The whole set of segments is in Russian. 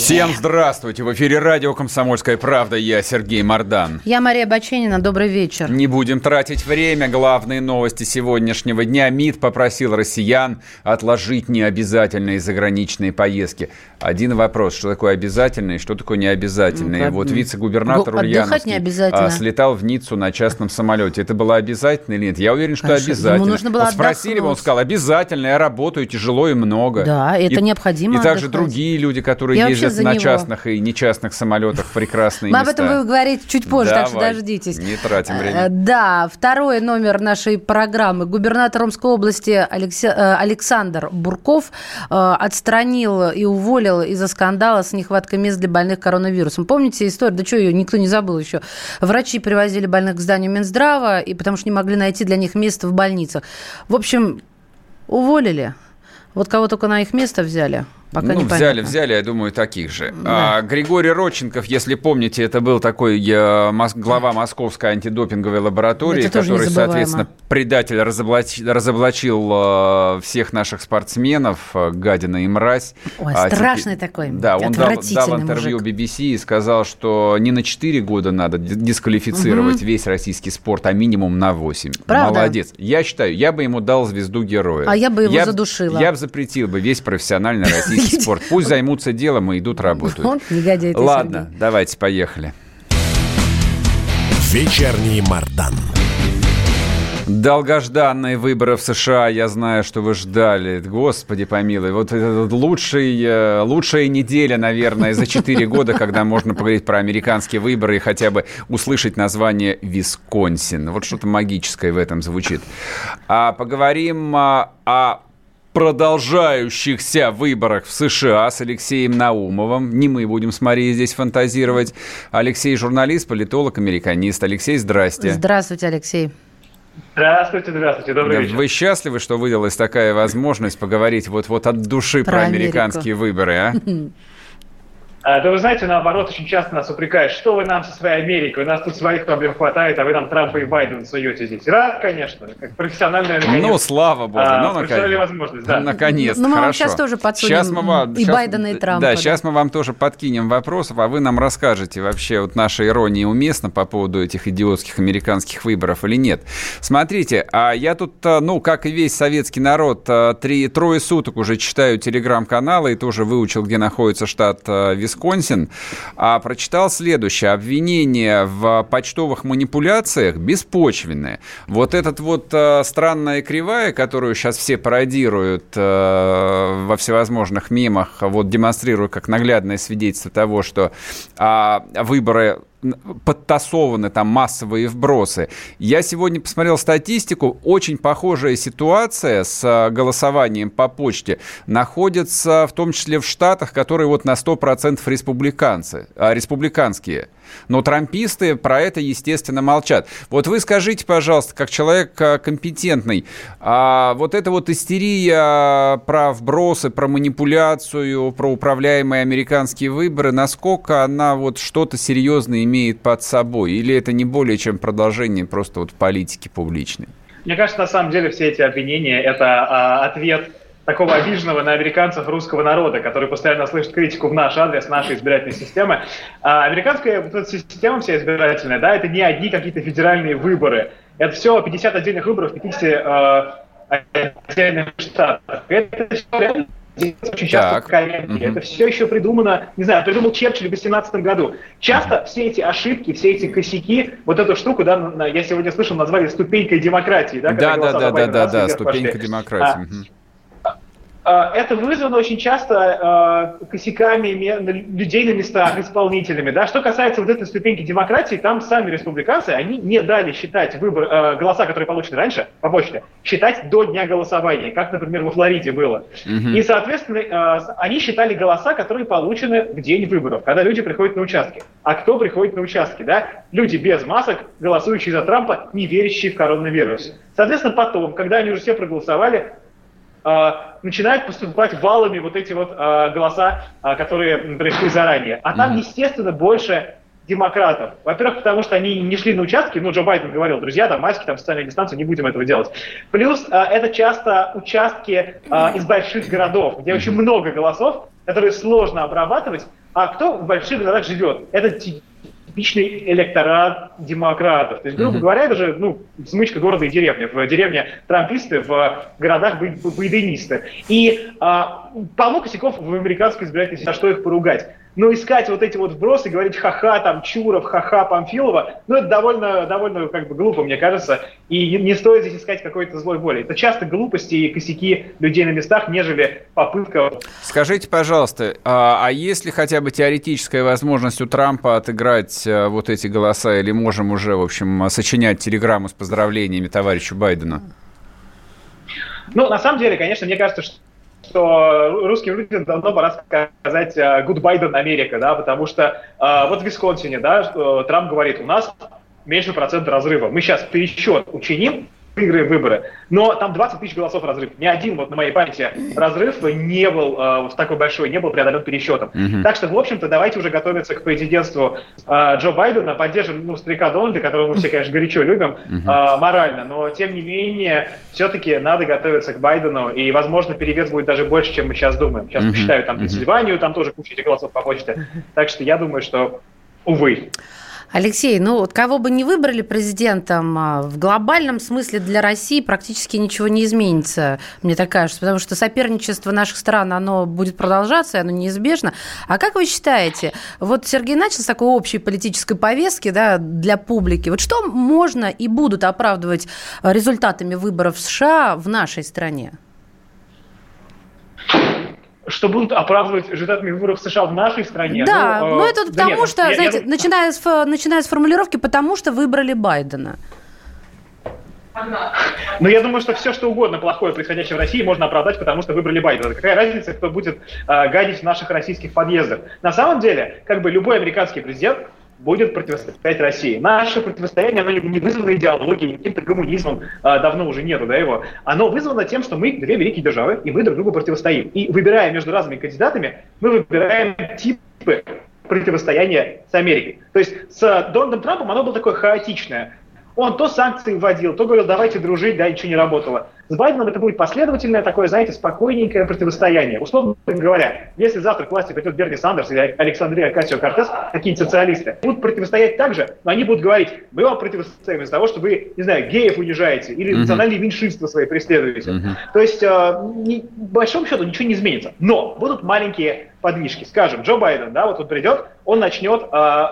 Всем здравствуйте! В эфире радио «Комсомольская правда». Я Сергей Мордан. Я Мария Баченина. Добрый вечер. Не будем тратить время. Главные новости сегодняшнего дня. МИД попросил россиян отложить необязательные заграничные поездки. Один вопрос. Что такое обязательные, что такое необязательные? Ну, вот вице-губернатор отдыхать Ульяновский не обязательно. а, слетал в Ниццу на частном самолете. Это было обязательно или нет? Я уверен, что Конечно. обязательно. Ему нужно было вот спросили бы, он сказал, обязательно, я работаю тяжело и много. Да, это необходимо И также отдыхать. другие люди, которые Я вообще ездят за на него. частных и нечастных самолетах прекрасные Мы места. об этом будем говорить чуть позже, так что Давай, дождитесь. не тратим Э, время. Да, второй номер нашей программы. Губернатор Омской области Алексе- э, Александр Бурков э, отстранил и уволил из-за скандала с нехваткой мест для больных коронавирусом. Помните историю? Да что ее никто не забыл еще. Врачи привозили больных к зданию Минздрава, и потому что не могли найти для них место в больницах. В общем, уволили. Вот кого только на их место взяли, пока ну, непонятно. взяли, взяли, я думаю, таких же. Да. А, Григорий Родченков, если помните, это был такой э, мос- глава Московской антидопинговой лаборатории, Это который, соответственно, предатель разоблач- разоблачил э, всех наших спортсменов, э, гадина и мразь. Ой, А страшный теперь- такой, Да, он дал, дал интервью мужик. BBC и сказал, что не на 4 года надо ди- дисквалифицировать весь российский спорт, а минимум на 8. Правда? Молодец. Я считаю, я бы ему дал звезду героя. А я бы его б- задушила. Я бы запретил бы весь профессиональный российский спорт. Пусть займутся делом и идут работают. Он негодяй Ладно, Сергей. давайте, поехали. Вечерний Мардан. Долгожданные выборы в США, я знаю, что вы ждали. Господи помилуй, вот это лучший, э, лучшая неделя, наверное, за 4 года, когда можно поговорить про американские выборы и хотя бы услышать название Висконсин. Вот что-то магическое в этом звучит. А поговорим а, о продолжающихся выборах в США с Алексеем Наумовым. Не мы будем с Марией здесь фантазировать. Алексей журналист, политолог, американист. Алексей, здрасте. Здравствуйте, Алексей. Здравствуйте, здравствуйте, добрый Да, вечер. Вы счастливы, что выдалась такая возможность поговорить вот-вот от души про, Про американские выборы, а? А, да вы знаете, наоборот, очень часто нас упрекают, что вы нам со своей Америкой, у нас тут своих проблем хватает, а вы нам Трампа и Байдена суете здесь. Да, конечно, как профессиональный американец. Ну, слава богу, А, ну, наконец. возможность, да. Наконец, Ну, мы вам хорошо. сейчас тоже подсунем Щас мы вам- и щас- Байдена, и Трампа, Да, да. сейчас мы вам тоже подкинем вопросов, а вы нам расскажете вообще, вот наша ирония уместна по поводу этих идиотских американских выборов или нет. Смотрите, а я тут, а, ну, как и весь советский народ, а, три, трое суток уже читаю телеграм-каналы и тоже выучил, где находится штат а, Висконсин, а прочитал следующее. Обвинение в почтовых манипуляциях беспочвенное. Вот этот вот а, странная кривая, которую сейчас все пародируют а, во всевозможных мемах, вот демонстрируя как наглядное свидетельство того, что а, выборы подтасованы там массовые вбросы. Я сегодня посмотрел статистику. Очень похожая ситуация с а, голосованием по почте находится в том числе в штатах, которые вот на 100% республиканцы, а, республиканские. Но трамписты про это, естественно, молчат. Вот вы скажите, пожалуйста, как человек а, компетентный, а вот эта вот истерия про вбросы, про манипуляцию, про управляемые американские выборы, насколько она вот что-то серьезное имеет под собой? Или это не более чем продолжение просто вот политики публичной? Мне кажется, на самом деле все эти обвинения – это а, ответ такого обиженного на американцев русского народа, который постоянно слышит критику в наш адрес, нашей избирательной системы. А американская вот эта система вся избирательная, да, это не одни какие-то федеральные выборы. Это все 50 отдельных выборов в 50 э, отдельных штатах. Это реально делается очень часто Так. Мгм. Это все еще придумано, не знаю, придумал Черчилль в 18 году. Часто все эти ошибки, все эти косяки, вот эту штуку, да, я сегодня слышал, назвали ступенькой демократии. Да, Да, да, да, да, да, да, ступенька пошли. демократии. А. а, это вызвано очень часто э, косяками людей на местах, исполнителями. Да? Что касается вот этой ступеньки демократии, там сами республиканцы, они не дали считать выбор, э, голоса, которые получены раньше по почте, считать до дня голосования, как, например, во Флориде было. Mm-hmm. И, соответственно, они считали голоса, которые получены в день выборов, когда люди приходят на участки. А кто приходит на участки? Да? Люди без масок, голосующие за Трампа, не верящие в коронавирус. Соответственно, потом, когда они уже все проголосовали, а, начинают поступать валами вот эти вот а, голоса, а, которые пришли заранее. А там, естественно, больше демократов. Во-первых, потому что они не шли на участки, ну, Джо Байден говорил, друзья, там маски, там социальная дистанция, не будем этого делать. Плюс это часто участки из больших городов, где очень много голосов, которые сложно обрабатывать, а кто в больших городах живет? Это типичный электорат демократов. То есть, грубо mm-hmm. говоря, это же ну, смычка города и деревни. В деревне трамписты, в городах байденисты. И а, полно косяков в американской избирательной системе, что их поругать. Но искать вот эти вот вбросы, говорить ха-ха, там, Чуров, ха-ха, Памфилова, ну, это довольно, довольно как бы глупо, мне кажется, и не, стоит здесь искать какой-то злой воли. Это часто глупости и косяки людей на местах, нежели попытка... Скажите, пожалуйста, а, а есть ли хотя бы теоретическая возможность у Трампа отыграть а, вот эти голоса, или можем уже, в общем, сочинять телеграмму с поздравлениями товарищу Байдену? Ну, на самом деле, конечно, мне кажется, что что русским людям давно пора сказать э, «Good Biden Америка», да, потому что э, вот в Висконсине, да, Трамп говорит, у нас меньше процента разрыва. Мы сейчас пересчет учиним, выиграем выборы. Но там 20 тысяч голосов разрыв. Ни один, вот на моей памяти, разрыв не был э, такой большой, не был преодолен пересчетом. Mm-hmm. Так что, в общем-то, давайте уже готовиться к президентству э, Джо Байдена, поддержим ну, старика Дональда, которого мы все, конечно, горячо любим, mm-hmm. э, морально. Но, тем не менее, все-таки надо готовиться к Байдену, и, возможно, перевес будет даже больше, чем мы сейчас думаем. Сейчас mm-hmm. посчитаю там Пенсильванию, там тоже куча этих голосов по почте. Так что я думаю, что, увы. Алексей, ну вот кого бы не выбрали президентом, а, в глобальном смысле для России практически ничего не изменится, мне так кажется, потому что соперничество наших стран, оно будет продолжаться, оно неизбежно. А как вы считаете, вот Сергей начал с такой общей политической повестки да, для публики. Вот что можно и будут оправдывать результатами выборов в США в нашей стране? Что будут оправдывать результатами выборов в США в нашей стране. Да, ну, э, но это да потому нет, что, я, знаете, я... Начиная, с, начиная с формулировки, потому что выбрали Байдена. Но я думаю, что все, что угодно плохое, происходящее в России, можно оправдать, потому что выбрали Байдена. Какая разница, кто будет э, гадить в наших российских подъездах? На самом деле, как бы любой американский президент будет противостоять России. Наше противостояние, оно не вызвано идеологией, каким-то коммунизмом, а, давно уже нету да, его. Оно вызвано тем, что мы две великие державы, и мы друг другу противостоим. И выбирая между разными кандидатами, мы выбираем типы противостояния с Америкой. То есть с Дональдом Трампом оно было такое хаотичное. Он то санкции вводил, то говорил, давайте дружить, да, ничего не работало. С Байденом это будет последовательное такое, знаете, спокойненькое противостояние. Условно говоря, если завтра к власти придет Берни Сандерс или Александрия Акасио Кортес, какие-нибудь социалисты, будут противостоять так же, но они будут говорить, мы вам противостоим из-за того, что вы, не знаю, геев унижаете или uh-huh. национальные меньшинства свои преследуете. Uh-huh. То есть, э, не, в большом счету, ничего не изменится. Но будут маленькие подвижки. Скажем, Джо Байден, да, вот он придет, он начнет э,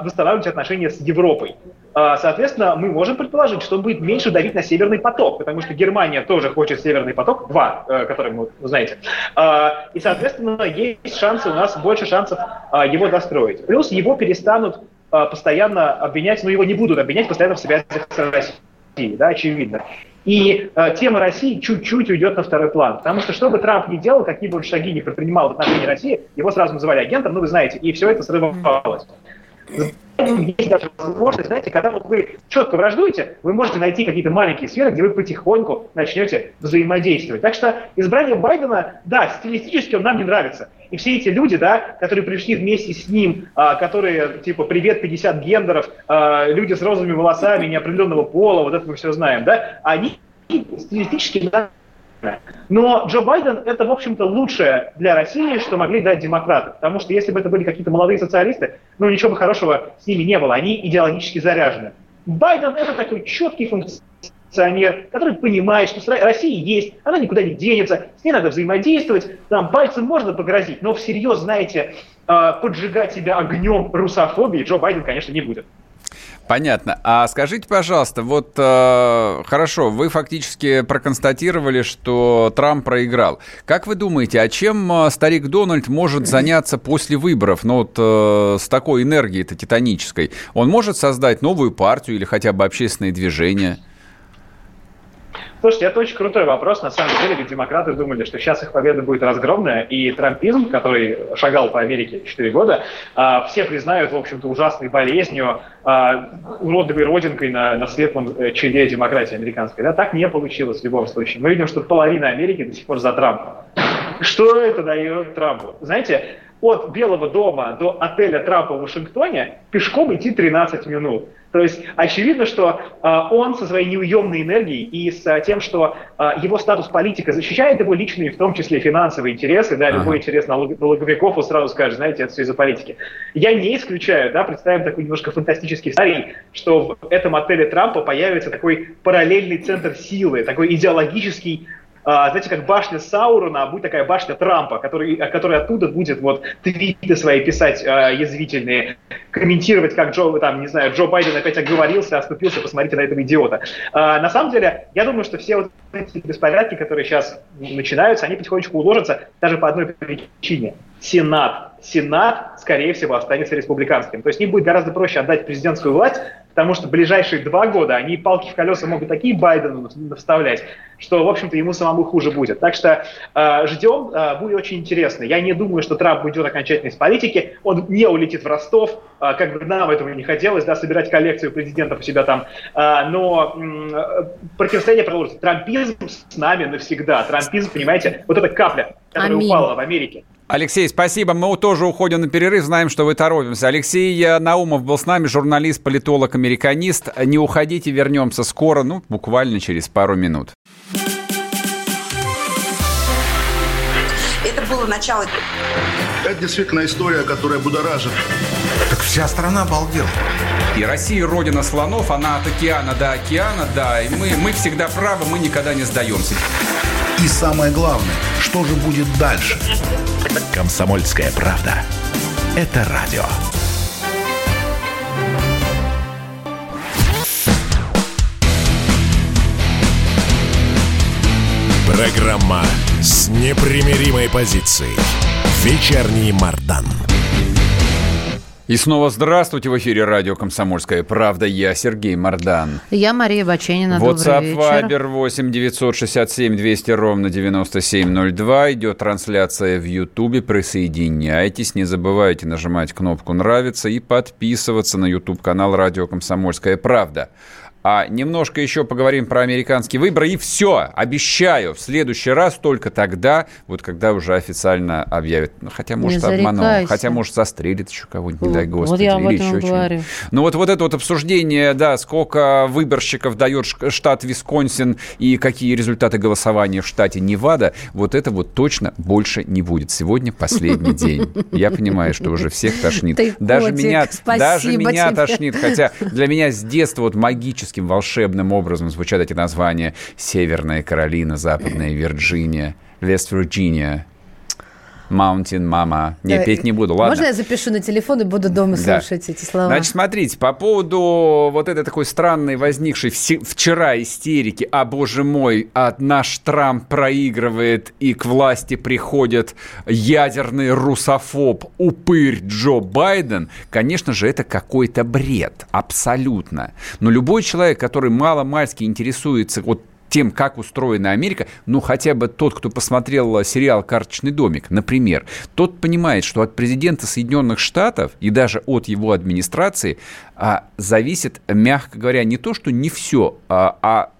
восстанавливать отношения с Европой. Э, соответственно, мы можем предположить, что он будет меньше давить на Северный поток, потому что Германия тоже хочет Северный поток, два, э, который вы знаете. А, и, соответственно, есть шансы, у нас больше шансов а, его достроить. Плюс его перестанут а, постоянно обвинять, но его не будут обвинять постоянно в связях с Россией, да, очевидно. И э, тема России чуть-чуть уйдет на второй план. Потому что что бы Трамп ни делал, какие бы он шаги не предпринимал в отношении России, его сразу называли агентом, ну вы знаете, и все это срывалось есть даже возможность, знаете, когда вот вы четко враждуете, вы можете найти какие-то маленькие сферы, где вы потихоньку начнете взаимодействовать. Так что избрание Байдена, да, стилистически он нам не нравится. И все эти люди, да, которые пришли вместе с ним, а, которые, типа, привет, 50 гендеров, а, люди с розовыми волосами, неопределенного пола, вот это мы все знаем, да, они стилистически но Джо Байден это, в общем-то, лучшее для России, что могли дать демократы. Потому что если бы это были какие-то молодые социалисты, ну ничего бы хорошего с ними не было. Они идеологически заряжены. Байден это такой четкий функционер, который понимает, что Россия есть, она никуда не денется, с ней надо взаимодействовать, там пальцем можно погрозить, но всерьез, знаете, а, поджигать себя огнем русофобии Джо Байден, конечно, не будет. Понятно. А скажите, пожалуйста, вот э, хорошо, вы фактически проконстатировали, что Трамп проиграл. Как вы думаете, а чем э, старик Дональд может заняться после выборов, ну вот э, с такой энергией-то титанической? Он может создать новую партию или хотя бы общественное движение? Слушайте, это очень крутой вопрос. На самом деле, ведь демократы думали, что сейчас их победа будет разгромная, и трампизм, который шагал по Америке 4 года, а, все признают, в общем-то, ужасной болезнью, а, уродливой родинкой на, на светлом э, челе демократии американской. Да, так не получилось в любом случае. Мы видим, что половина Америки до сих пор за Трампа. Что это дает Трампу? Знаете, от Белого дома до отеля Трампа в Вашингтоне пешком идти 13 минут. То есть очевидно, что э, он со своей неуемной энергией и с э, тем, что э, его статус политика защищает его личные, в том числе финансовые интересы, да, ага. любой интерес налог, налоговиков, он сразу скажет, знаете, это все из-за политики. Я не исключаю, да, представим такой немножко фантастический сценарий, что в этом отеле Трампа появится такой параллельный центр силы, такой идеологический знаете, как башня Саурона, а будет такая башня Трампа, который, который оттуда будет вот твиты свои писать э, язвительные, комментировать, как Джо, там, не знаю, Джо Байден опять оговорился, оступился, посмотрите на этого идиота. Э, на самом деле, я думаю, что все вот эти беспорядки, которые сейчас начинаются, они потихонечку уложатся даже по одной причине. Сенат. Сенат, скорее всего, останется республиканским. То есть им будет гораздо проще отдать президентскую власть, потому что ближайшие два года они палки в колеса могут такие Байдену вставлять, что, в общем-то, ему самому хуже будет. Так что э, ждем, э, будет очень интересно. Я не думаю, что Трамп уйдет окончательно из политики, он не улетит в Ростов, э, как бы нам этого не хотелось, да, собирать коллекцию президентов у себя там, э, но э, противостояние продолжится. Трампизм с нами навсегда. Трампизм, понимаете, вот эта капля, которая Аминь. упала в Америке, Алексей, спасибо. Мы тоже уходим на перерыв, знаем, что вы торопимся. Алексей Наумов был с нами, журналист, политолог, американист. Не уходите, вернемся скоро, ну, буквально через пару минут. Это было начало. Это действительно история, которая будоражит. Так вся страна обалдела. И Россия родина слонов, она от океана до океана, да, и мы, мы всегда правы, мы никогда не сдаемся. И самое главное, что же будет дальше? Комсомольская правда. Это радио. Программа с непримиримой позицией. Вечерний Мардан. И снова здравствуйте в эфире радио «Комсомольская правда». Я Сергей Мордан. Я Мария Баченина. WhatsApp, Viber 8 967 200 ровно 9702. Идет трансляция в Ютубе. Присоединяйтесь. Не забывайте нажимать кнопку «Нравится» и подписываться на YouTube-канал «Радио Комсомольская правда». А немножко еще поговорим про американские выборы. И все, обещаю, в следующий раз только тогда, вот когда уже официально объявят. Ну, хотя, может, обманул. Хотя, может, застрелит еще кого-нибудь, не дай господи. Вот я об этом еще говорю. Ну, вот, вот это вот обсуждение, да, сколько выборщиков дает штат Висконсин и какие результаты голосования в штате Невада, вот это вот точно больше не будет. Сегодня последний день. Я понимаю, что уже всех тошнит. Даже меня, даже меня тошнит. Хотя для меня с детства вот магически магическим, волшебным образом звучат эти названия. Северная Каролина, Западная Вирджиния, Вест-Вирджиния, Mountain Mama. Не, да, петь не буду, ладно. Можно я запишу на телефон и буду дома да. слушать эти слова? Значит, смотрите, по поводу вот этой такой странной возникшей вчера истерики, а, боже мой, а наш Трамп проигрывает и к власти приходит ядерный русофоб, упырь Джо Байден, конечно же, это какой-то бред, абсолютно. Но любой человек, который мало-мальски интересуется вот тем, как устроена Америка, ну, хотя бы тот, кто посмотрел сериал «Карточный домик», например, тот понимает, что от президента Соединенных Штатов и даже от его администрации а, зависит, мягко говоря, не то, что не все, а, а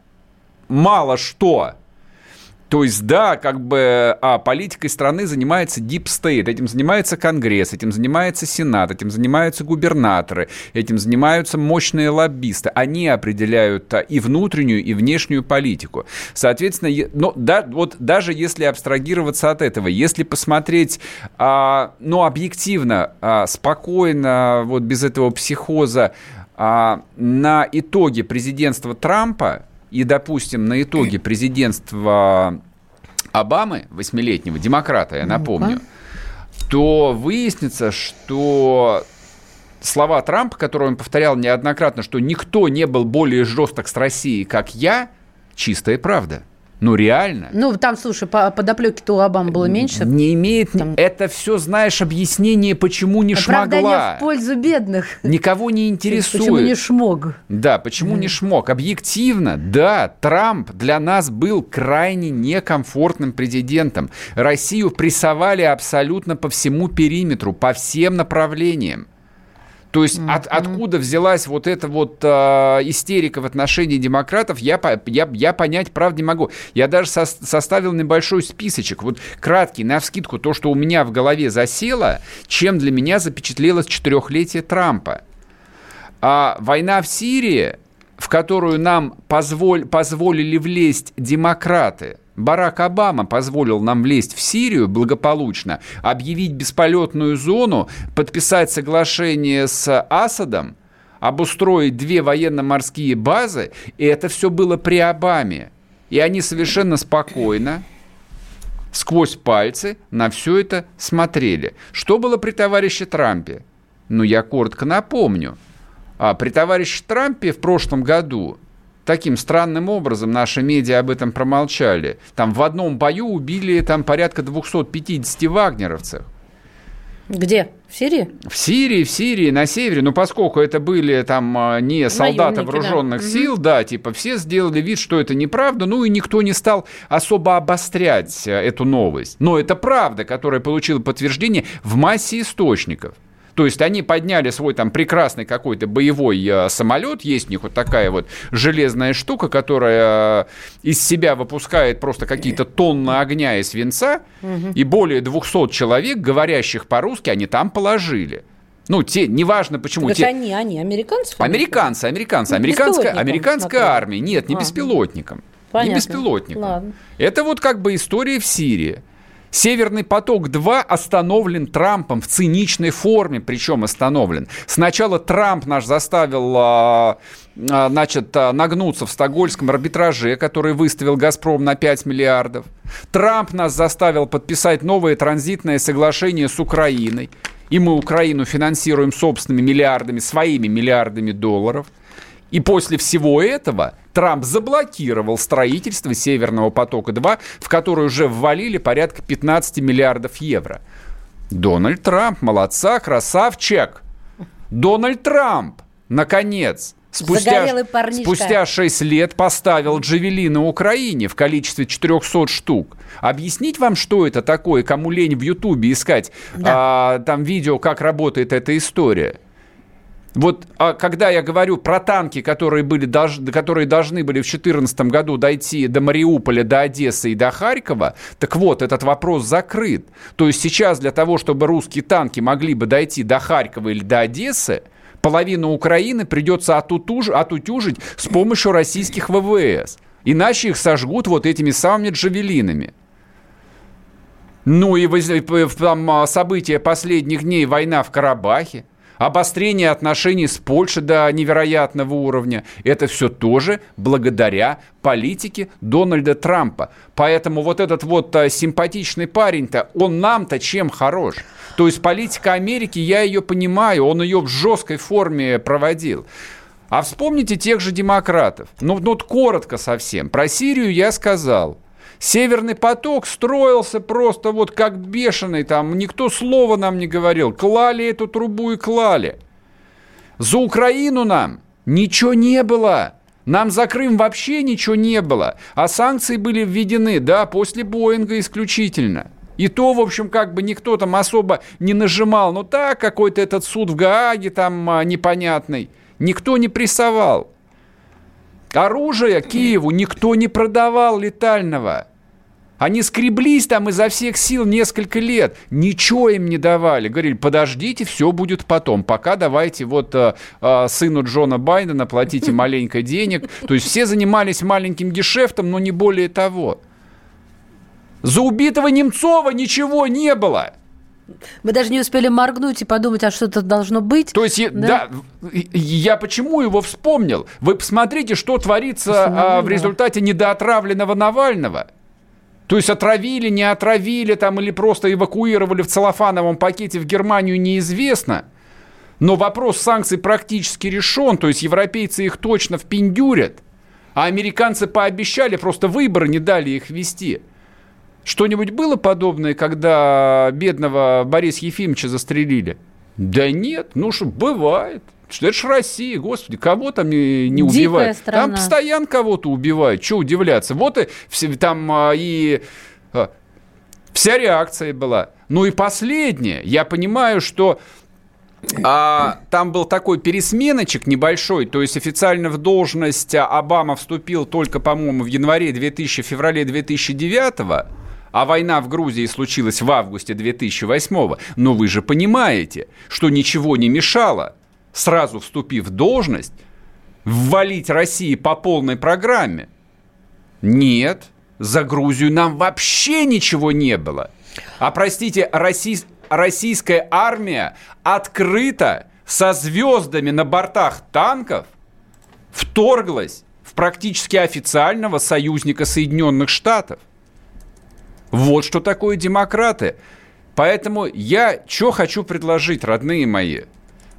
мало что. То есть, да, как бы а, политикой страны занимается Deep State, этим занимается Конгресс, этим занимается Сенат, этим занимаются губернаторы, этим занимаются мощные лоббисты. Они определяют а, и внутреннюю, и внешнюю политику. Соответственно, но, да, вот даже если абстрагироваться от этого, если посмотреть, а, ну, объективно, а, спокойно, вот без этого психоза, а, на итоге президентства Трампа, и, допустим, на итоге президентства Обамы, восьмилетнего, демократа, я напомню, то выяснится, что слова Трампа, которые он повторял неоднократно, что никто не был более жесток с Россией, как я, чистая правда. Ну, реально. Ну, там, слушай, по подоплеки-то у Обамы было меньше. Не имеет... Там... Это все, знаешь, объяснение, почему не Оправдание шмогла. в пользу бедных. Никого не интересует. Почему не шмог. Да, почему mm. не шмог. Объективно, да, Трамп для нас был крайне некомфортным президентом. Россию прессовали абсолютно по всему периметру, по всем направлениям. То есть mm-hmm. от, откуда взялась вот эта вот э, истерика в отношении демократов, я, я, я понять, правда, не могу. Я даже со, составил небольшой списочек, вот краткий, на вскидку, то, что у меня в голове засело, чем для меня запечатлелось четырехлетие Трампа. А война в Сирии, в которую нам позволь, позволили влезть демократы – Барак Обама позволил нам влезть в Сирию благополучно, объявить бесполетную зону, подписать соглашение с Асадом, обустроить две военно-морские базы, и это все было при Обаме. И они совершенно спокойно, сквозь пальцы, на все это смотрели. Что было при товарище Трампе? Ну, я коротко напомню. А при товарище Трампе в прошлом году таким странным образом наши медиа об этом промолчали. Там в одном бою убили там порядка 250 вагнеровцев. Где? В Сирии? В Сирии, в Сирии, на севере. Ну, поскольку это были там а, не солдаты Наемники, вооруженных да. сил, да, типа все сделали вид, что это неправда, ну и никто не стал особо обострять э, эту новость. Но это правда, которая получила подтверждение в массе источников. То есть они подняли свой там прекрасный какой-то боевой э, самолет, есть у них вот такая вот железная штука, которая э, из себя выпускает просто какие-то тонны огня и свинца, угу. и более 200 человек, говорящих по-русски, они там положили. Ну, те, неважно почему. Так те... они, они, американцы? Американцы, американцы. Ну, американская, американская армия. Нет, не а. беспилотником. Понятно. Не беспилотником. Ладно. Это вот как бы история в Сирии. Северный поток-2 остановлен Трампом в циничной форме, причем остановлен. Сначала Трамп наш заставил а, а, значит, а, нагнуться в стокгольмском арбитраже, который выставил «Газпром» на 5 миллиардов. Трамп нас заставил подписать новое транзитное соглашение с Украиной. И мы Украину финансируем собственными миллиардами, своими миллиардами долларов. И после всего этого Трамп заблокировал строительство Северного потока-2, в который уже ввалили порядка 15 миллиардов евро. Дональд Трамп, молодца, красавчик. Дональд Трамп, наконец, спустя, спустя 6 лет поставил джавели на Украине в количестве 400 штук. Объяснить вам, что это такое, кому лень в Ютубе искать да. а, там видео, как работает эта история – вот а когда я говорю про танки, которые, были, которые должны были в 2014 году дойти до Мариуполя, до Одессы и до Харькова, так вот, этот вопрос закрыт. То есть сейчас для того, чтобы русские танки могли бы дойти до Харькова или до Одессы, половину Украины придется отутуж, отутюжить с помощью российских ВВС. Иначе их сожгут вот этими самыми джавелинами. Ну и там а, события последних дней, война в Карабахе обострение отношений с Польшей до невероятного уровня. Это все тоже благодаря политике Дональда Трампа. Поэтому вот этот вот а, симпатичный парень-то, он нам-то чем хорош? То есть политика Америки, я ее понимаю, он ее в жесткой форме проводил. А вспомните тех же демократов. Ну, ну коротко совсем. Про Сирию я сказал – Северный поток строился просто вот как бешеный, там никто слова нам не говорил. Клали эту трубу и клали. За Украину нам ничего не было. Нам за Крым вообще ничего не было. А санкции были введены, да, после Боинга исключительно. И то, в общем, как бы никто там особо не нажимал. Ну так, какой-то этот суд в Гааге там а, непонятный. Никто не прессовал. Оружие Киеву никто не продавал летального. Они скреблись там изо всех сил несколько лет, ничего им не давали. Говорили, подождите, все будет потом. Пока давайте вот э, э, сыну Джона Байдена платите маленько денег. То есть все занимались маленьким гешефтом, но не более того. За убитого Немцова ничего не было. Мы даже не успели моргнуть и подумать, а что-то должно быть. То есть, да? да, я почему его вспомнил? Вы посмотрите, что творится а, в результате недоотравленного Навального. То есть отравили, не отравили там или просто эвакуировали в целлофановом пакете в Германию, неизвестно. Но вопрос санкций практически решен, то есть европейцы их точно впендюрят, а американцы пообещали, просто выборы не дали их вести. Что-нибудь было подобное, когда бедного Бориса Ефимовича застрелили? Да нет, ну что, бывает. Что это ж Россия, господи, кого там не, не убивают? Там постоянно кого-то убивают, что удивляться. Вот и все, там а, и а, вся реакция была. Ну и последнее, я понимаю, что а, там был такой пересменочек небольшой, то есть официально в должность Обама вступил только, по-моему, в январе 2000, феврале 2009 а война в Грузии случилась в августе 2008 но вы же понимаете, что ничего не мешало, сразу вступив в должность, ввалить России по полной программе. Нет, за Грузию нам вообще ничего не было. А простите, Россия российская армия открыто со звездами на бортах танков вторглась в практически официального союзника Соединенных Штатов. Вот что такое демократы. Поэтому я что хочу предложить, родные мои.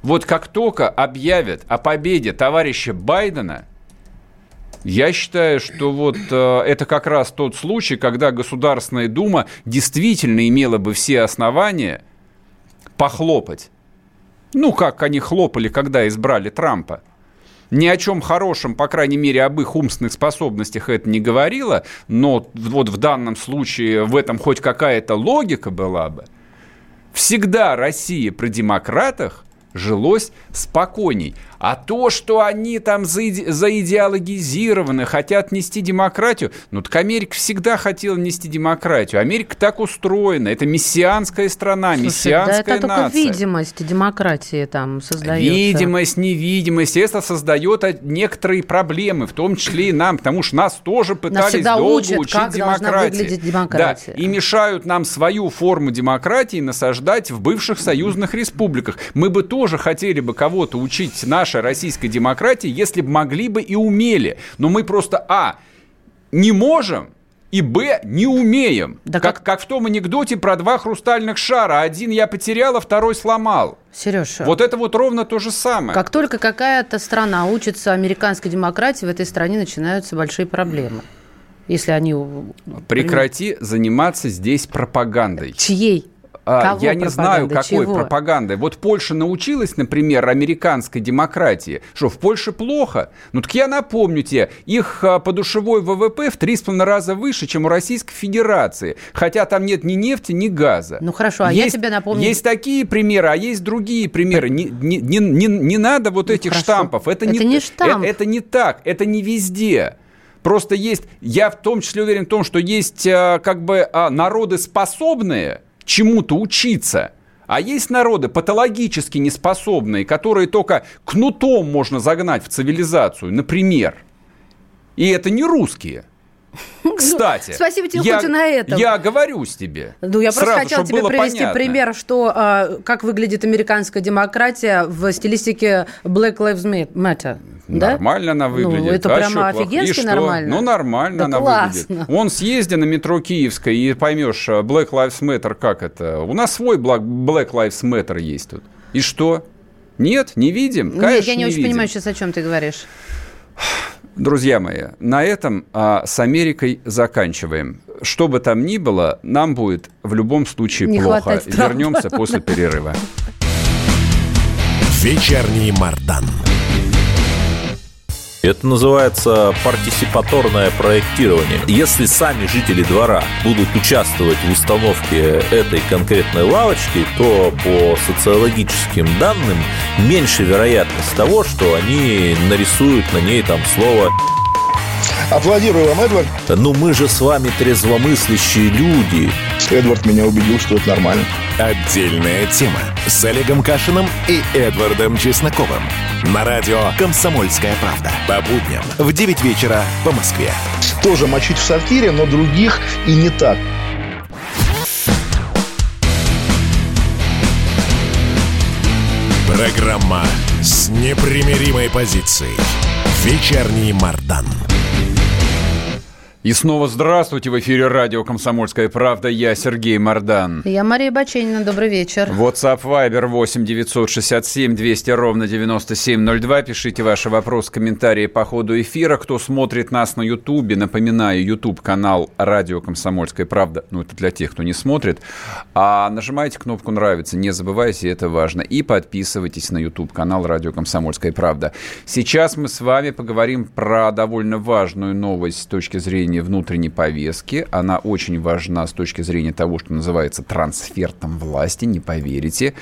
Вот как только объявят о победе товарища Байдена, я считаю, что вот э, это как раз тот случай, когда Государственная Дума действительно имела бы все основания похлопать. Ну, как они хлопали, когда избрали Трампа. Ни о чем хорошем, по крайней мере, об их умственных способностях это не говорило, но вот в данном случае в этом хоть какая-то логика была бы. Всегда Россия при демократах жилось спокойней. А то, что они там заидеологизированы, хотят нести демократию, ну так Америка всегда хотела нести демократию. Америка так устроена. Это мессианская страна, Слушай, мессианская да это нация. только видимость демократии там создается. Видимость, невидимость. Это создает некоторые проблемы, в том числе и нам, потому что нас тоже пытались нас долго учат, учить как демократии. демократия. Да, и мешают нам свою форму демократии насаждать в бывших союзных республиках. Мы бы тоже хотели бы кого-то учить наш нашей российской демократии, если бы могли бы и умели. Но мы просто, а, не можем, и Б, не умеем. Да как, как... как в том анекдоте про два хрустальных шара. Один я потерял, а второй сломал. Сереж, вот это вот ровно то же самое. Как только какая-то страна учится американской демократии, в этой стране начинаются большие проблемы. Если они... Прекрати заниматься здесь пропагандой. Чьей? А, Кого я не знаю, какой Чего? пропагандой. Вот Польша научилась, например, американской демократии. Что, в Польше плохо? Ну так я напомню тебе, их а, подушевой ВВП в три с половиной раза выше, чем у Российской Федерации. Хотя там нет ни нефти, ни газа. Ну хорошо, а есть, я тебе напомню... Есть такие примеры, а есть другие примеры. Не, не, не, не, не надо вот ну, этих хорошо. штампов. Это, это не, не штамп. Это, это не так, это не везде. Просто есть, я в том числе уверен в том, что есть а, как бы народы способные чему-то учиться. А есть народы патологически неспособные, которые только кнутом можно загнать в цивилизацию, например. И это не русские. Кстати, спасибо тебе я, хоть и на этом. Я говорю с тебе. Ну, я просто хотел тебе привести понятно. пример, что а, как выглядит американская демократия в стилистике Black Lives Matter. Нормально да? она ну, выглядит. Ну, это а прямо офигенски нормально. Ну, нормально да она классно. выглядит. Он съезди на метро Киевской и поймешь, а, Black Lives Matter, как это. У нас свой Black Lives Matter есть тут. И что? Нет, не видим? Конечно, Нет, я не, не очень видим. понимаю сейчас, о чем ты говоришь. Друзья мои, на этом а, с Америкой заканчиваем. Что бы там ни было, нам будет в любом случае Не плохо. Вернемся после перерыва. Вечерний Мардан. Это называется партисипаторное проектирование. Если сами жители двора будут участвовать в установке этой конкретной лавочки, то по социологическим данным меньше вероятность того, что они нарисуют на ней там слово Аплодирую вам, Эдвард. Ну мы же с вами трезвомыслящие люди. Эдвард меня убедил, что это нормально. Отдельная тема с Олегом Кашиным и Эдвардом Чесноковым. На радио «Комсомольская правда». По будням в 9 вечера по Москве. Тоже мочить в сортире, но других и не так. Программа с непримиримой позицией. Вечерний Мардан. И снова здравствуйте. В эфире радио «Комсомольская правда». Я Сергей Мордан. Я Мария Баченина. Добрый вечер. WhatsApp Viber 8 967 200 ровно 9702. Пишите ваши вопросы, комментарии по ходу эфира. Кто смотрит нас на Ютубе, напоминаю, YouTube канал «Радио Комсомольская правда». Ну, это для тех, кто не смотрит. А нажимайте кнопку «Нравится». Не забывайте, это важно. И подписывайтесь на YouTube канал «Радио Комсомольская правда». Сейчас мы с вами поговорим про довольно важную новость с точки зрения зрения внутренней повестки. Она очень важна с точки зрения того, что называется трансфертом власти, не поверите.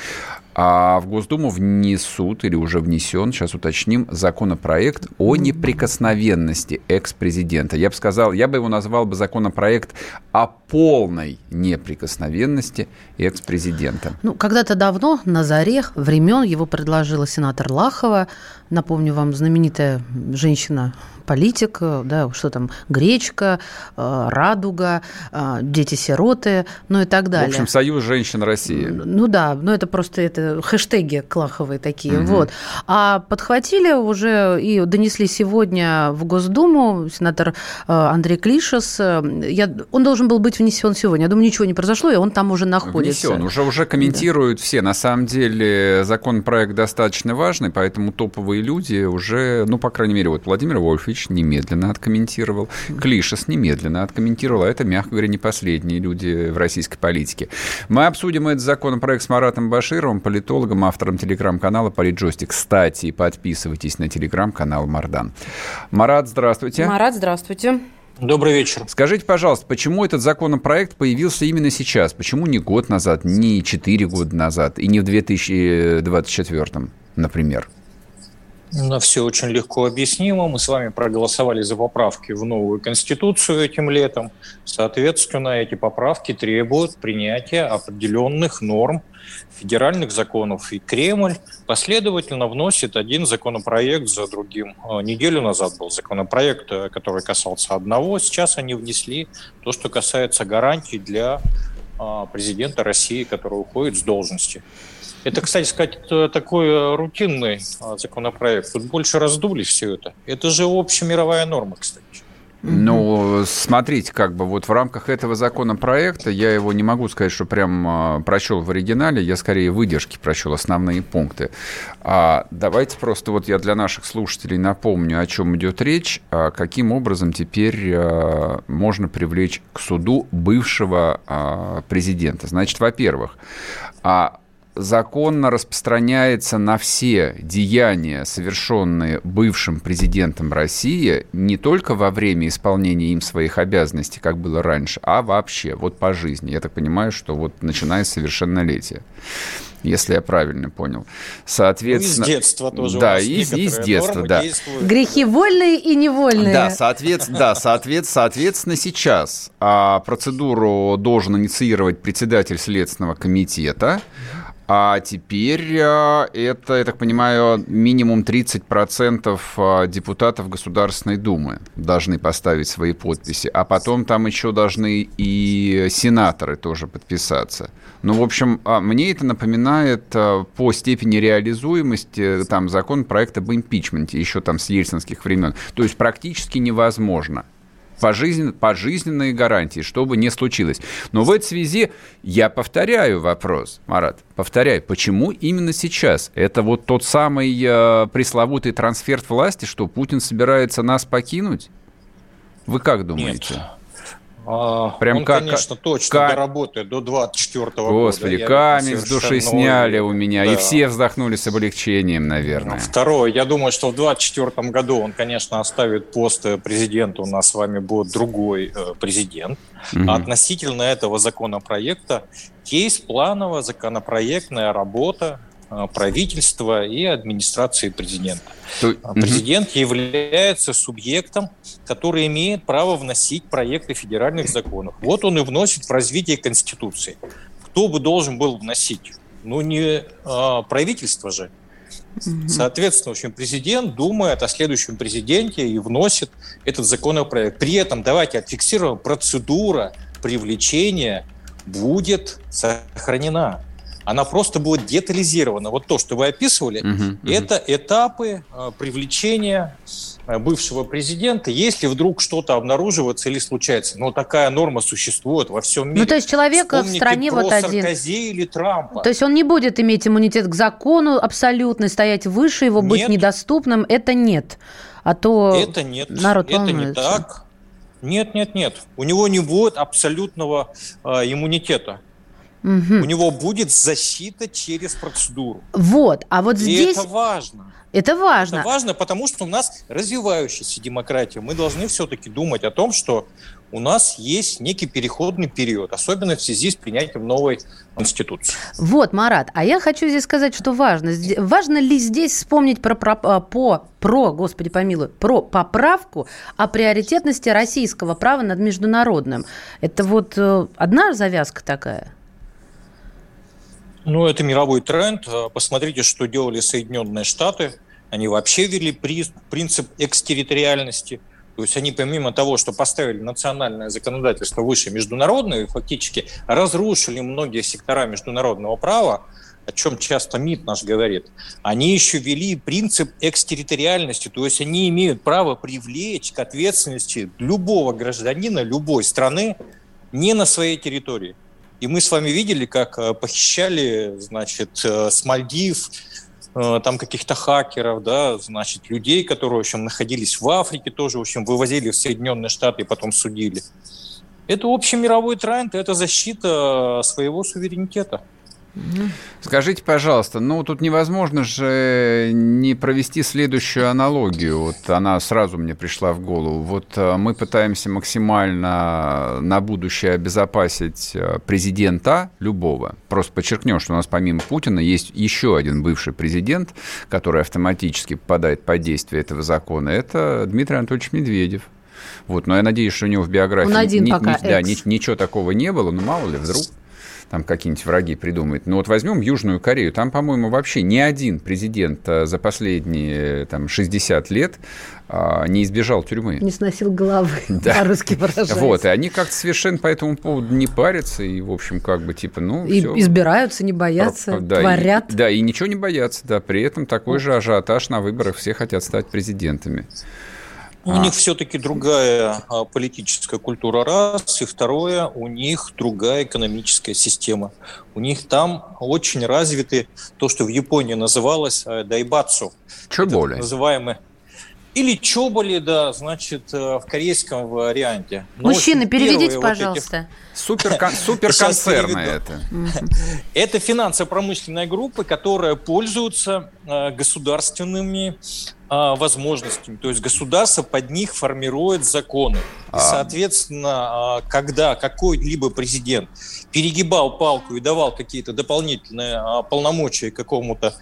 А в Госдуму внесут или уже внесен, сейчас уточним, законопроект о неприкосновенности экс-президента. Я бы сказал, я бы его назвал бы законопроект о полной неприкосновенности экс-президента. Ну, когда-то давно, на заре времен, его предложила сенатор Лахова. Напомню вам, знаменитая женщина политик, да, что там, гречка, э, радуга, э, дети-сироты, ну и так далее. В общем, Союз женщин России. Ну да, ну это просто это хэштеги клаховые такие, угу. вот. А подхватили уже и донесли сегодня в Госдуму сенатор э, Андрей Клишес. Я, он должен был быть внесен сегодня. Я думаю, ничего не произошло, и он там уже находится. Внесен, уже, уже комментируют да. все. На самом деле законопроект достаточно важный, поэтому топовые люди уже, ну, по крайней мере, вот Владимир Вольфович немедленно откомментировал, Клишес немедленно откомментировал, а это, мягко говоря, не последние люди в российской политике. Мы обсудим этот законопроект с Маратом Башировым, политологом, автором телеграм-канала «Политджойстик». Кстати, подписывайтесь на телеграм-канал Мардан. Марат, здравствуйте. Марат, здравствуйте. Добрый вечер. Скажите, пожалуйста, почему этот законопроект появился именно сейчас? Почему не год назад, не четыре года назад и не в 2024, например? Ну, все очень легко объяснимо. Мы с вами проголосовали за поправки в новую Конституцию этим летом. Соответственно, эти поправки требуют принятия определенных норм федеральных законов. И Кремль последовательно вносит один законопроект за другим. А, неделю назад был законопроект, э, который касался одного. Сейчас они внесли то, что касается гарантий для а, президента России, который уходит с должности. Это, кстати сказать, такой э, рутинный а, законопроект. Тут больше раздули все это. Это же общемировая норма, кстати. Ну, смотрите, как бы вот в рамках этого законопроекта я его не могу сказать, что прям а, прочел в оригинале, я скорее выдержки прочел, основные пункты. А давайте просто вот я для наших слушателей напомню, о чем идет речь, а каким образом теперь можно привлечь к суду бывшего президента. Значит, во-первых, а законно распространяется на все деяния, совершенные бывшим президентом России, не только во время исполнения им своих обязанностей, как было раньше, а вообще, вот по жизни. Я так понимаю, что вот начиная с совершеннолетия если я правильно понял. Соответственно, ну, из детства тоже. Да, из, из детства, да. Действуют. Грехи вольные и невольные. Да, соответственно, да, соответственно, соответственно сейчас а, процедуру должен инициировать председатель Следственного комитета. А теперь э, это, я так понимаю, минимум 30% э, депутатов Государственной Думы должны поставить свои подписи. А потом там еще должны и сенаторы тоже подписаться. Ну, в общем, а, мне это напоминает э, по степени реализуемости там закон проекта об импичменте еще там с ельцинских времен. То есть практически невозможно пожизненно, пожизненные гарантии, что бы ни случилось. Но в этой связи я повторяю вопрос, Марат, повторяю, почему именно сейчас? Это вот тот самый э, пресловутый трансфер власти, что Путин собирается нас покинуть? Вы как думаете? Нет. А, Прям Он, как, конечно, точно как... доработает до 24 года. Господи, камень с души сняли у меня, да. и все вздохнули с облегчением, наверное. Второе, я думаю, что в 24 году он, конечно, оставит пост президента, у нас с вами будет другой э, президент. Угу. А относительно этого законопроекта есть плановая законопроектная работа Э, правительства и администрации президента. То... Президент угу. является субъектом, который имеет право вносить проекты федеральных законов. Вот он и вносит в развитие Конституции. Кто бы должен был вносить? Ну, не а, правительство же. Соответственно, в общем, президент думает о следующем президенте и вносит этот законопроект. При этом давайте отфиксируем, процедура привлечения будет сохранена она просто будет детализирована. Вот то, что вы описывали, угу, это угу. этапы э, привлечения э, бывшего президента, если вдруг что-то обнаруживается или случается. Но такая норма существует во всем мире. Ну, то есть человек в стране вот один. Саркози или Трампа. То есть он не будет иметь иммунитет к закону абсолютно, стоять выше его, быть нет. недоступным. Это нет. А то это нет, народ это волнуется. не так. Нет, нет, нет. У него не будет абсолютного э, иммунитета. Угу. У него будет защита через процедуру. Вот, а вот здесь... И это важно. Это важно. Это важно, потому что у нас развивающаяся демократия. Мы должны все-таки думать о том, что у нас есть некий переходный период, особенно в связи с принятием новой Конституции. Вот, Марат, а я хочу здесь сказать, что важно. Важно ли здесь вспомнить про, про, а, по, про, господи помилуй, про поправку о приоритетности российского права над международным? Это вот э, одна завязка такая? Ну, это мировой тренд. Посмотрите, что делали Соединенные Штаты. Они вообще ввели принцип экстерриториальности. То есть они помимо того, что поставили национальное законодательство выше международного фактически разрушили многие сектора международного права, о чем часто МИД наш говорит, они еще ввели принцип экстерриториальности, то есть они имеют право привлечь к ответственности любого гражданина любой страны не на своей территории. И мы с вами видели, как э, похищали, значит, э, с Мальдив, э, там каких-то хакеров, да, значит, людей, которые, в общем, находились в Африке тоже, в общем, вывозили в Соединенные Штаты и потом судили. Это общий мировой тренд, это защита своего суверенитета. Скажите, пожалуйста, ну тут невозможно же не провести следующую аналогию. Вот она сразу мне пришла в голову. Вот э, мы пытаемся максимально на будущее обезопасить э, президента любого. Просто подчеркнем, что у нас помимо Путина есть еще один бывший президент, который автоматически попадает под действие этого закона. Это Дмитрий Анатольевич Медведев. Вот, но я надеюсь, что у него в биографии ни, ни, да, ни, ничего такого не было, но мало ли вдруг там какие-нибудь враги придумают. Но вот возьмем Южную Корею. Там, по-моему, вообще ни один президент э, за последние там, 60 лет а, не избежал тюрьмы. Не сносил головы, да. по-русски выражаясь. Вот, и они как-то совершенно по этому поводу не парятся, и, в общем, как бы, типа, ну, И все. избираются, не боятся, да, творят. И, да, и ничего не боятся, да, при этом такой же ажиотаж на выборах, все хотят стать президентами. У а. них все-таки другая а, политическая культура раз, и второе, у них другая экономическая система. У них там очень развиты то, что в Японии называлось а, дайбацу. Чоболи. Называемый или чоболи, да, значит, э, в корейском варианте. Но Мужчины, переведите, вот пожалуйста. Эти... Супер, суперконцерны это. Это финансово-промышленная группа, которая пользуется э, государственными э, возможностями. То есть государство под них формирует законы. И, а. соответственно, когда какой-либо президент перегибал палку и давал какие-то дополнительные полномочия какому-то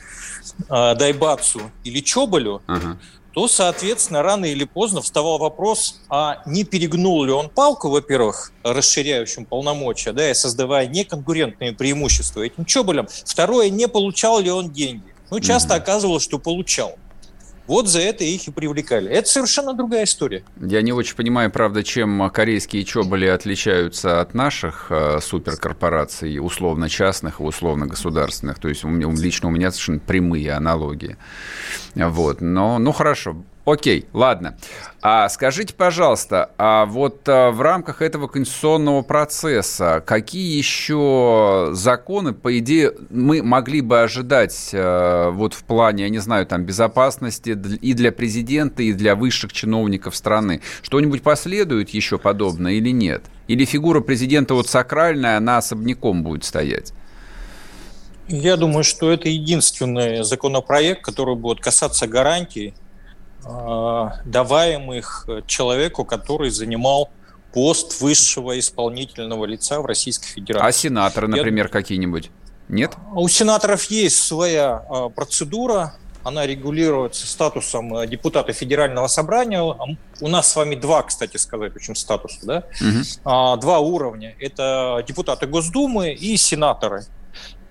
Дайбацу или Чоболю, ага то, соответственно, рано или поздно вставал вопрос, а не перегнул ли он палку, во-первых, расширяющим полномочия, да, и создавая неконкурентные преимущества этим чоболям. Второе, не получал ли он деньги. Ну, часто mm-hmm. оказывалось, что получал. Вот за это их и привлекали. Это совершенно другая история. Я не очень понимаю, правда, чем корейские чоболи отличаются от наших э, суперкорпораций, условно частных и условно государственных. То есть у меня, лично у меня совершенно прямые аналогии. Вот. Но, ну хорошо, Окей, ладно. А скажите, пожалуйста, а вот а, в рамках этого конституционного процесса какие еще законы, по идее, мы могли бы ожидать а, вот в плане, я не знаю, там безопасности и для президента, и для высших чиновников страны? Что-нибудь последует еще подобное или нет? Или фигура президента вот сакральная, она особняком будет стоять? Я думаю, что это единственный законопроект, который будет касаться гарантий Э, даваемых человеку, который занимал пост высшего исполнительного лица в Российской Федерации. А сенаторы, например, Я... какие-нибудь? Нет? У сенаторов есть своя э, процедура, она регулируется статусом э, депутата Федерального собрания. У нас с вами два, кстати сказать, очень статуса, да? Угу. Два уровня. Это депутаты Госдумы и сенаторы.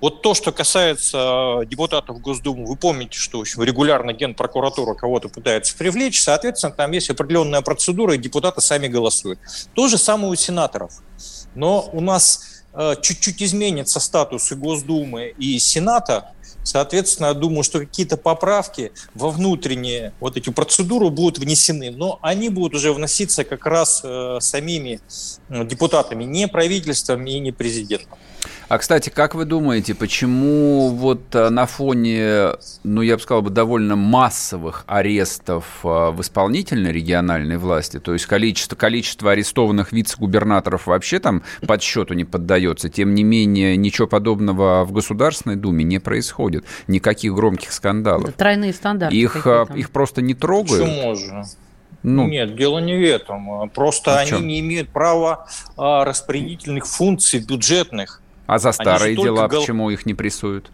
Вот то, что касается э, депутатов Госдумы, вы помните, что в общем, регулярно Генпрокуратура кого-то пытается привлечь, соответственно, там есть определенная процедура, и депутаты сами голосуют. То же самое у сенаторов. Но у нас чуть-чуть изменится статус и Госдумы, и Сената, Соответственно, я думаю, что какие-то поправки во внутренние вот эти процедуры будут внесены, но они будут уже вноситься как раз э, самими депутатами, не правительством и не президентом. А, кстати, как вы думаете, почему вот э, на фоне, ну, я бы сказал бы, довольно массовых арестов э, в исполнительной региональной власти, то есть количество, количество арестованных вице-губернаторов вообще там подсчету не поддается, тем не менее ничего подобного в Государственной Думе не происходит, никаких громких скандалов. Это тройные стандарты. Их, э, их просто не трогают. Почему же? Ну, Нет, дело не в этом. Просто они не имеют права а, распределительных функций бюджетных. А за старые дела гол... почему их не прессуют?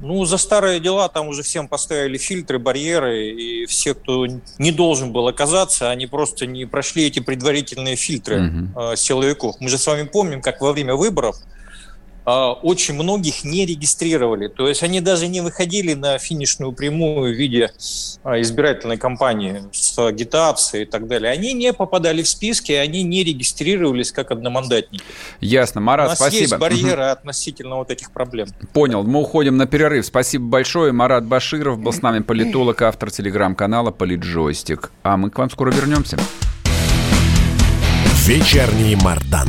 Ну, за старые дела там уже всем поставили фильтры, барьеры, и все, кто не должен был оказаться, они просто не прошли эти предварительные фильтры угу. э, силовиков. Мы же с вами помним, как во время выборов очень многих не регистрировали. То есть они даже не выходили на финишную прямую в виде а, избирательной кампании с агитацией и так далее. Они не попадали в списки, они не регистрировались как одномандатники. Ясно. Марат, У нас спасибо. есть барьеры угу. относительно вот этих проблем. Понял. Мы уходим на перерыв. Спасибо большое. Марат Баширов был с нами, политолог, автор телеграм-канала «Политджойстик». А мы к вам скоро вернемся. Вечерний Мардан.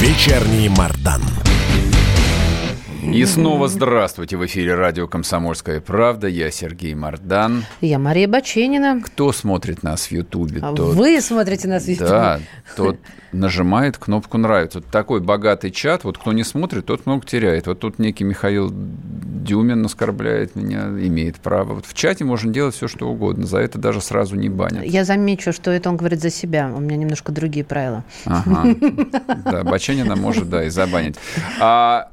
Вечерний Мардан. И снова здравствуйте. В эфире радио «Комсомольская правда». Я Сергей Мардан. Я Мария Баченина. Кто смотрит нас в Ютубе? А тот... Вы смотрите нас в Ютубе. Да, тот нажимает кнопку «Нравится». Вот такой богатый чат. Вот кто не смотрит, тот много теряет. Вот тут некий Михаил Дюмин оскорбляет меня, имеет право. Вот в чате можно делать все, что угодно. За это даже сразу не банят. Я замечу, что это он говорит за себя. У меня немножко другие правила. Ага. Да, Баченина может, да, и забанить. А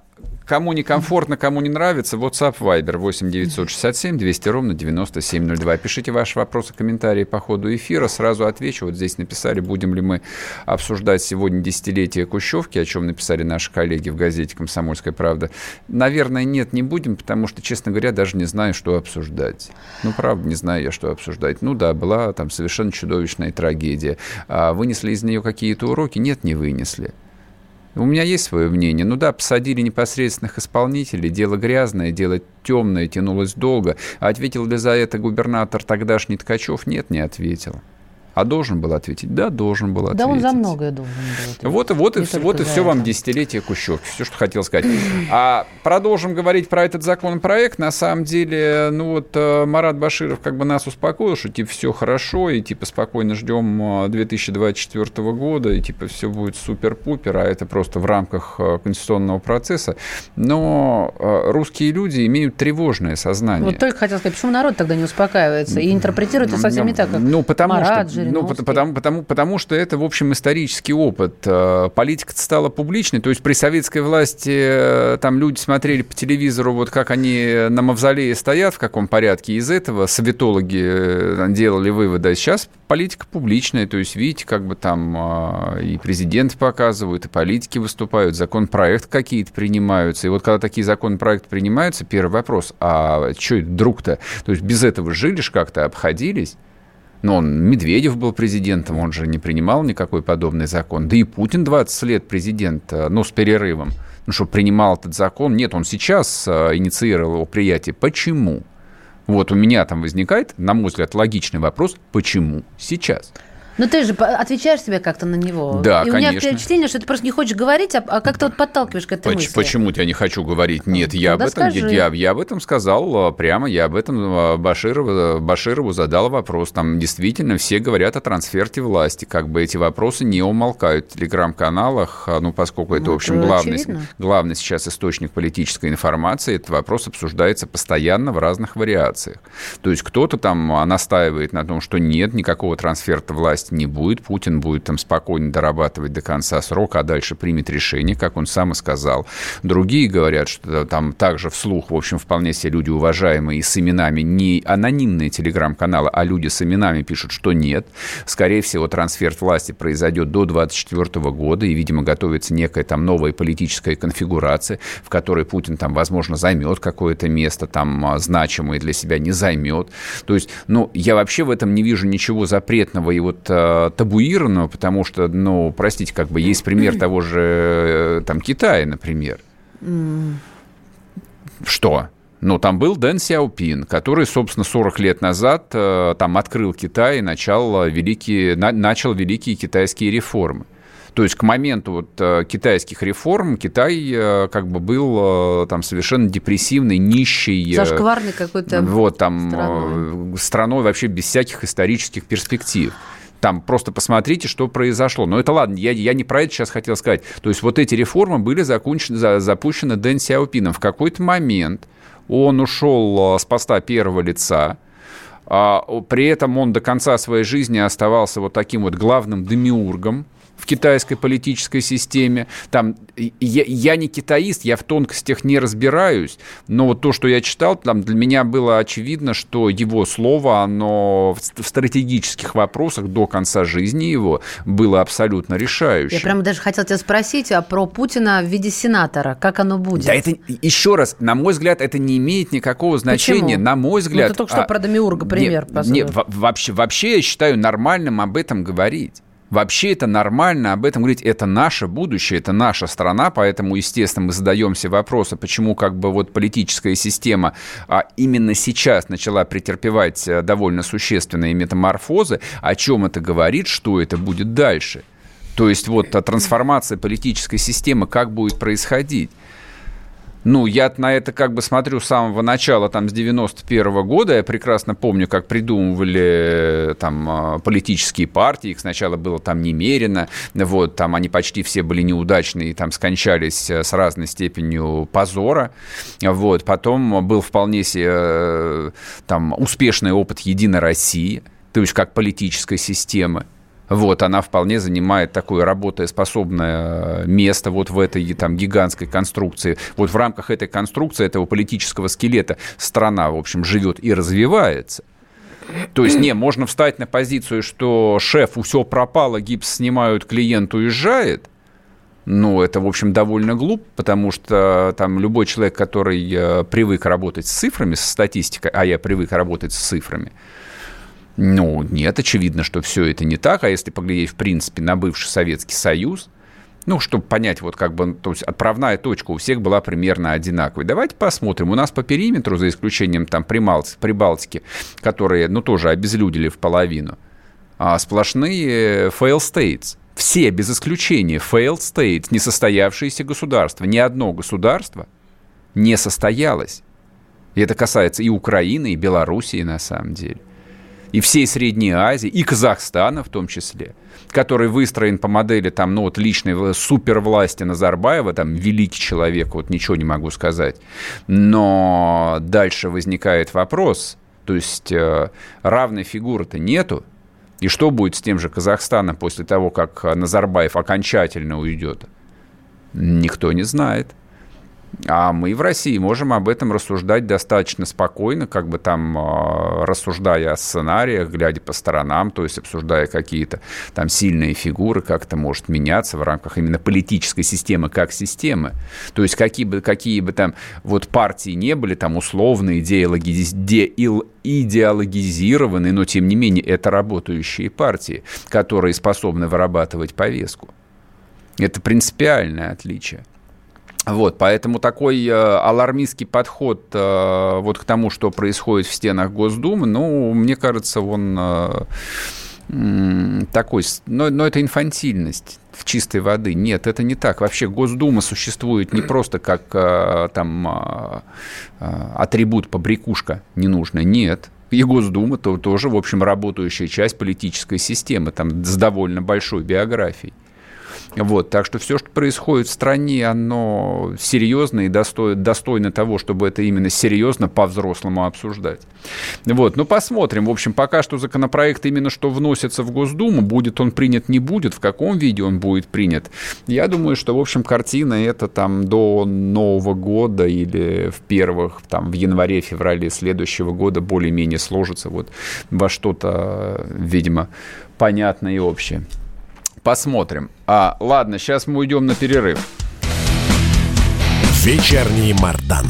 Кому некомфортно, кому не нравится, WhatsApp, Viber 8 967 200 ровно 9702. Пишите ваши вопросы, комментарии по ходу эфира. Сразу отвечу. Вот здесь написали, будем ли мы обсуждать сегодня десятилетие Кущевки, о чем написали наши коллеги в газете «Комсомольская правда». Наверное, нет, не будем, потому что, честно говоря, даже не знаю, что обсуждать. Ну, правда, не знаю я, что обсуждать. Ну да, была там совершенно чудовищная трагедия. А вынесли из нее какие-то уроки? Нет, не вынесли. У меня есть свое мнение. Ну да, посадили непосредственных исполнителей. Дело грязное, дело темное, тянулось долго. А ответил ли за это губернатор тогдашний Ткачев? Нет, не ответил. А должен был ответить? Да, должен был ответить. Да, он за многое должен был ответить. Вот, вот, и, вот и все вам десятилетие Кущевки. Все, что хотел сказать. А продолжим говорить про этот законопроект. На самом деле, ну вот э, Марат Баширов как бы нас успокоил, что типа все хорошо, и типа спокойно ждем 2024 э, года, и типа все будет супер-пупер, а это просто в рамках э, конституционного процесса. Но русские люди имеют тревожное сознание. Вот только хотел сказать, почему народ тогда не успокаивается и интерпретирует это совсем не так, как ну, потому Марат, что, ну, потому, потому, потому что это, в общем, исторический опыт. Э, политика стала публичной, то есть при советской власти э, там люди смотрели по телевизору, вот как они на мавзолее стоят, в каком порядке. Из этого советологи э, делали выводы. А сейчас политика публичная, то есть видите, как бы там и президент показывают, и политики выступают, законопроект какие-то принимаются. И вот когда такие законопроекты принимаются, первый вопрос, а что вдруг-то? То есть без этого жили ж как-то, обходились? Но он, Медведев был президентом, он же не принимал никакой подобный закон. Да и Путин 20 лет президент, э, ну, с перерывом. Ну, что принимал этот закон. Нет, он сейчас э, инициировал его приятие. Почему? Вот у меня там возникает, на мой взгляд, логичный вопрос, почему сейчас? Но ты же отвечаешь себе как-то на него. Да, И конечно. у меня впечатление, что ты просто не хочешь говорить, а, а как-то вот подталкиваешь к этой Поч- мысли. Почему я не хочу говорить? Нет, я об, этом, скажи. я, я об этом сказал а, прямо, я об этом а, Баширову, Баширову задал вопрос. Там действительно все говорят о трансферте власти, как бы эти вопросы не умолкают в телеграм-каналах, ну, поскольку это, Ну, в общем, главный, главный сейчас источник политической информации, этот вопрос обсуждается постоянно в разных вариациях. То есть кто-то там настаивает на том, что нет, никакого трансферта власти не будет, Путин будет там спокойно дорабатывать до конца срока, а дальше примет решение, как он сам и сказал. Другие говорят, что там также вслух, в общем, вполне себе люди уважаемые и с именами, не анонимные телеграм-каналы, а люди с именами пишут, что нет. Скорее всего, трансфер власти произойдет до 2024 года, и, видимо, готовится некая там новая политическая конфигурация, в которой Путин там, возможно, займет какое-то место там а, значимое для себя, не займет. То есть, ну, я вообще в этом не вижу ничего запретного и вот э, табуированного, потому что, ну, простите, как бы есть пример того же э, там Китая, например. Что? Ну, там был Дэн Сяопин, который, собственно, 40 лет назад э, там открыл Китай и начал э, великие, на- начал великие китайские реформы. То есть к моменту вот китайских реформ Китай как бы был там совершенно депрессивный, нищий. Зашкварный какой-то вот там страной. страной вообще без всяких исторических перспектив. Там просто посмотрите, что произошло. Но это ладно, я, я не про это сейчас хотел сказать. То есть вот эти реформы были закончены, за- запущены Дэн Сяопином. В какой-то момент он ушел э, с поста первого лица, а, при этом он до конца своей жизни оставался вот таким вот главным демиургом в китайской политической системе. Там, я, я не китаист, я в тонкостях не разбираюсь, но вот то, что я читал, там для меня было очевидно, что его слово, оно в ст- в стратегических вопросах до конца жизни его было абсолютно решающим. Я прямо даже хотела тебя спросить а про Путина в виде сенатора. Как оно будет? Да это, еще раз, на мой взгляд, это не имеет никакого значения. Почему? На мой Ну, взгляд... ты только что про Демиурга пример Нет, нет, во- вообще, вообще я считаю нормальным об этом говорить. Вообще это нормально об этом говорить. Это наше будущее, это наша страна, поэтому, естественно, мы задаемся вопросом, почему как бы вот политическая система а, именно сейчас начала претерпевать а, довольно существенные метаморфозы. О чем это говорит, что это будет дальше? То есть вот а, трансформация политической системы как будет происходить? Ну, я на это как бы смотрю с самого начала, там, с 91 года. Я прекрасно помню, как придумывали э, там э, политические партии. Их сначала было там немерено. Вот, там они почти все были неудачные там скончались э, с разной степенью позора. Вот, потом был вполне себе э, там успешный опыт «Единой России», то есть как политической системы. Вот, она вполне занимает такое работоспособное место вот в этой там гигантской конструкции. Вот в рамках этой конструкции, этого политического скелета страна, в общем, живет и развивается. То есть, не, можно встать на позицию, что шефу все пропало, гипс снимают, клиент уезжает. Ну, это, в общем, довольно глупо, потому что там любой человек, который э, привык работать с цифрами, со статистикой, а я привык работать с цифрами, ну, нет, очевидно, что все это не так. А если поглядеть, в принципе, на бывший Советский Союз, ну, чтобы понять, вот как бы, то есть отправная точка у всех была примерно одинаковой. Давайте посмотрим. У нас по периметру, за исключением там Прималти- Прибалтики, которые, ну, тоже обезлюдили в половину, а сплошные fail states. Все, без исключения, failed states, несостоявшиеся государства. Ни одно государство не состоялось. И это касается и Украины, и Белоруссии, на самом деле и всей Средней Азии, и Казахстана в том числе, который выстроен по модели там, ну, вот личной супервласти Назарбаева, там, великий человек, вот ничего не могу сказать. Но дальше возникает вопрос, то есть э, равной фигуры-то нету, и что будет с тем же Казахстаном после того, как Назарбаев окончательно уйдет? Никто не знает. А мы в России можем об этом рассуждать достаточно спокойно, как бы там э, рассуждая о сценариях, глядя по сторонам, то есть обсуждая какие-то там сильные фигуры, как это может меняться в рамках именно политической системы как системы. То есть какие бы, какие бы там вот партии не были, там условно идеологиз- деил- идеологизированные, но тем не менее это работающие партии, которые способны вырабатывать повестку. Это принципиальное отличие. Вот, поэтому такой э, алармистский подход э, вот к тому, что происходит в стенах Госдумы, ну, мне кажется, он э, такой, но, но это инфантильность в чистой воды. Нет, это не так. Вообще Госдума существует не просто как а, там а, а, атрибут побрякушка ненужная. Нет, и Госдума то, тоже, в общем, работающая часть политической системы, там, с довольно большой биографией. Вот, так что все, что происходит в стране, оно серьезно и достойно, достойно того, чтобы это именно серьезно по-взрослому обсуждать. Вот, ну посмотрим. В общем, пока что законопроект именно что вносится в Госдуму, будет он принят, не будет, в каком виде он будет принят. Я думаю, что, в общем, картина это там до Нового года или в первых, там, в январе-феврале следующего года более-менее сложится вот во что-то, видимо, понятное и общее. Посмотрим. А, ладно, сейчас мы уйдем на перерыв. Вечерний Мардан.